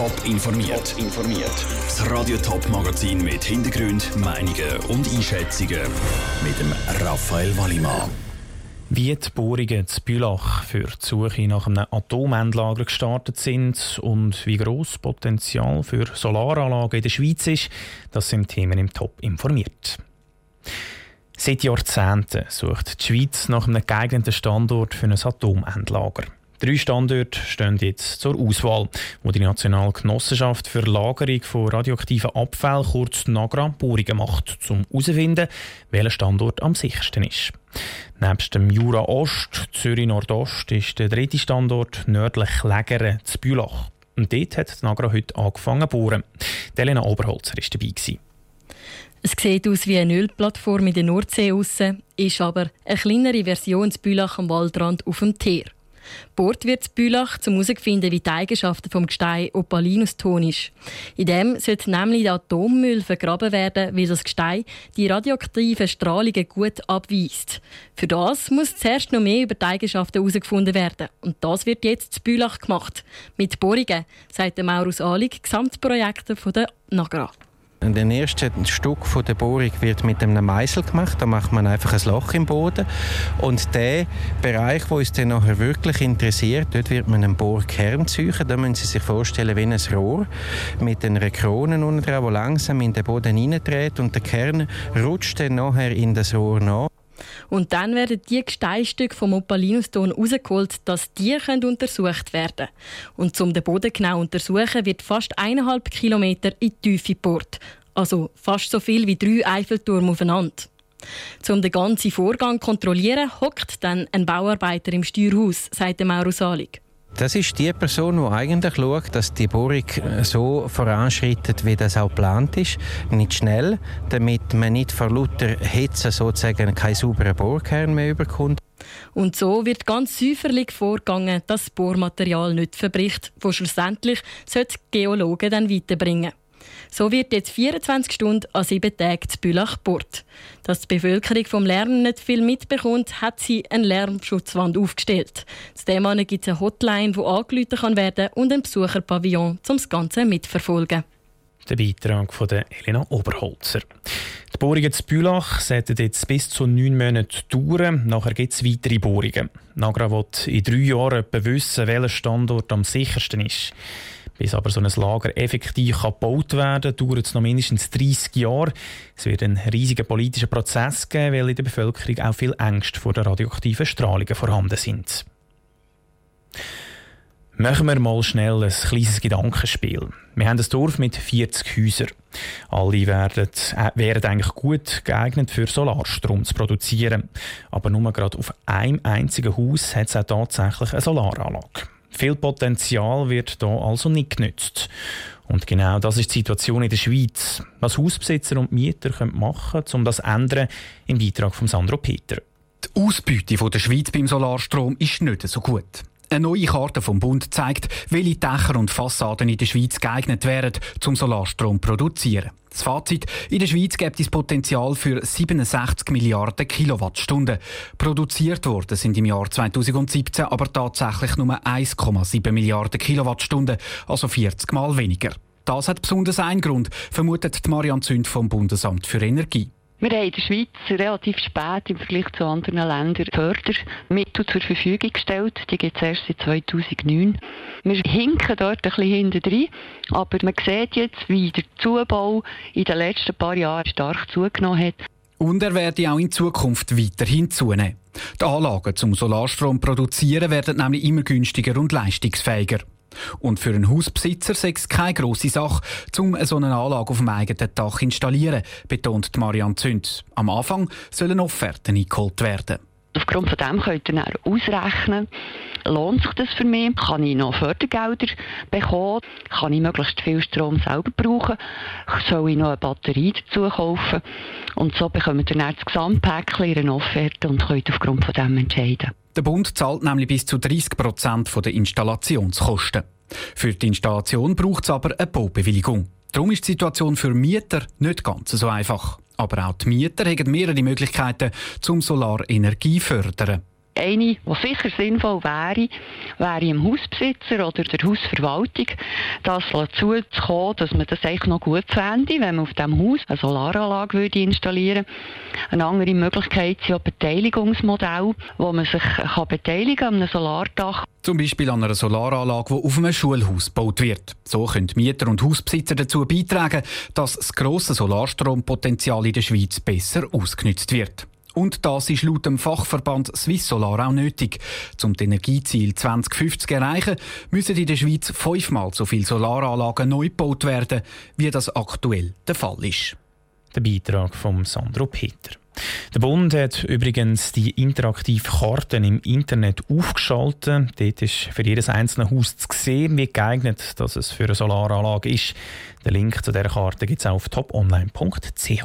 Top informiert. informiert. Das Radio Top Magazin mit Hintergrund, Meinungen und Einschätzungen mit dem Raphael Wallimann. Wie die Bohrungen zu Bülach für die Suche nach einem Atomendlager gestartet sind und wie gross Potenzial für Solaranlagen in der Schweiz ist, das sind Themen im Top informiert. Seit Jahrzehnten sucht die Schweiz nach einem geeigneten Standort für ein Atomendlager. Drei Standorte stehen jetzt zur Auswahl, wo die Nationale Genossenschaft für Lagerung von radioaktiven Abfällen, kurz NAGRA, Bohrungen macht, um herauszufinden, welcher Standort am sichersten ist. Nebst dem Jura Ost, Zürich Nordost, ist der dritte Standort nördlich Lägere zu Bülach. Und dort hat die NAGRA heute angefangen zu bohren. Elena Oberholzer war dabei. Gewesen. Es sieht aus wie eine Ölplattform in der Nordsee ist aber eine kleinere Version zu Bülach am Waldrand auf dem Teer. Bohrt wird in Bülach, um herauszufinden, wie die Eigenschaften des Gestein Opalinuston ist. In dem sollte nämlich der Atommüll vergraben werden, weil das Gestein die radioaktiven Strahlungen gut abweist. Für das muss zuerst noch mehr über die Eigenschaften herausgefunden werden. Und das wird jetzt in Bülach gemacht. Mit Bohrungen, sagt Maurus Ahlig, Gesamtprojektor der NAGRA. Der erste Stück der Bohrung wird mit einem Meißel gemacht. Da macht man einfach ein Loch im Boden. Und der Bereich, wo uns dann nachher wirklich interessiert, dort wird man einen Bohrkern ziehen. Da müssen Sie sich vorstellen wie ein Rohr mit einer Krone unten dran, die langsam in den Boden hineindreht und der Kern rutscht dann nachher in das Rohr nach. Und dann werden die Gesteinstücke vom Opalinuston herausgeholt, dass die können untersucht werden Und um den Boden genau zu untersuchen, wird fast eineinhalb Kilometer in die Tiefe gebohrt. Also fast so viel wie drei Eiffelturm aufeinander. Um den ganzen Vorgang zu kontrollieren, hockt dann ein Bauarbeiter im Steuerhaus, sagt Mauro Salig. Das ist die Person, die eigentlich schaut, dass die Bohrung so voranschreitet, wie das auch geplant ist. Nicht schnell, damit man nicht vor lauter Hitze sozusagen keinen sauberen Bohrkern mehr überkommt. Und so wird ganz säuferlich vorgegangen, dass das Bohrmaterial nicht verbricht, wo schlussendlich die Geologen dann weiterbringen. So wird jetzt 24 Stunden an sieben Tagen zu Bülach gebohrt. Dass die Bevölkerung vom Lernen nicht viel mitbekommt, hat sie eine Lärmschutzwand aufgestellt. Zudem gibt es eine Hotline, die angerufen werden kann und ein Besucherpavillon, um das Ganze mitzuverfolgen. Der Beitrag von Elena Oberholzer. Die Bohrungen zu Bülach sollten jetzt bis zu neun Monaten dauern. Nachher gibt es weitere Bohrungen. Nagra wird in drei Jahren wissen, welcher Standort am sichersten ist. Bis aber so ein Lager effektiv gebaut werden kann, dauert es noch mindestens 30 Jahre. Es wird einen riesigen politischen Prozess geben, weil in der Bevölkerung auch viel Ängste vor der radioaktiven Strahlungen vorhanden sind. Machen wir mal schnell ein kleines Gedankenspiel. Wir haben ein Dorf mit 40 Häusern. Alle werden, äh, wären eigentlich gut geeignet für Solarstrom zu produzieren. Aber nur gerade auf einem einzigen Haus hat es auch tatsächlich eine Solaranlage. Viel Potenzial wird hier also nicht genützt. Und genau das ist die Situation in der Schweiz. Was Hausbesitzer und Mieter können machen können, um das zu ändern, im Beitrag von Sandro Peter. Die Ausbeute der Schweiz beim Solarstrom ist nicht so gut. Eine neue Karte vom Bund zeigt, welche Dächer und Fassaden in der Schweiz geeignet wären, zum Solarstrom zu produzieren. Das Fazit, in der Schweiz gibt es Potenzial für 67 Milliarden Kilowattstunden. Produziert worden sind im Jahr 2017 aber tatsächlich nur 1,7 Milliarden Kilowattstunden, also 40 Mal weniger. Das hat besonders einen Grund, vermutet Marianne Zünd vom Bundesamt für Energie. Wir haben in der Schweiz relativ spät im Vergleich zu anderen Ländern Fördermittel zur Verfügung gestellt. Die gibt es erst seit 2009. Wir hinken dort ein bisschen hinten drin, aber man sieht jetzt, wie der Zubau in den letzten paar Jahren stark zugenommen hat. Und er werde auch in Zukunft weiterhin zunehmen. Die Anlagen zum Solarstrom produzieren werden nämlich immer günstiger und leistungsfähiger. Und für einen Hausbesitzer sei es keine grosse Sache, um so eine Anlage auf dem eigenen Dach installieren, betont Marianne Zünd. Am Anfang sollen Offerten eingeholt werden. Aufgrund von dem könnt ihr dann ausrechnen, lohnt sich das für mich? Kann ich noch Fördergelder bekommen? Kann ich möglichst viel Strom selber brauchen? Soll ich noch eine Batterie dazu kaufen? Und so bekommt ihr dann das Gesamtpäckchen in Offerte und könnt aufgrund von dem entscheiden. Der Bund zahlt nämlich bis zu 30 Prozent der Installationskosten. Für die Installation braucht es aber eine Baubewilligung. Darum ist die Situation für Mieter nicht ganz so einfach. Aber auch die Mieter haben mehrere Möglichkeiten, zum Solarenergie fördern. Eine, die sicher sinnvoll wäre, wäre im Hausbesitzer oder der Hausverwaltung das dazu zu kommen, dass man das eigentlich noch gut fände, wenn man auf dem Haus eine Solaranlage würde installieren würde. Eine andere Möglichkeit sind auch Beteiligungsmodelle, wo man sich kann beteiligen an einem Solardach. Zum Beispiel an einer Solaranlage, die auf einem Schulhaus gebaut wird. So können Mieter und Hausbesitzer dazu beitragen, dass das grosse Solarstrompotenzial in der Schweiz besser ausgenutzt wird. Und das ist laut dem Fachverband Swiss Solar auch nötig. Um das Energieziel 2050 zu erreichen, müssen in der Schweiz fünfmal so viele Solaranlagen neu gebaut werden, wie das aktuell der Fall ist. Der Beitrag von Sandro Peter. Der Bund hat übrigens die interaktive Karten im Internet aufgeschaltet. Dort ist für jedes einzelne Haus zu sehen, wie geeignet dass es für eine Solaranlage ist. Den Link zu dieser Karte gibt es auf toponline.ch.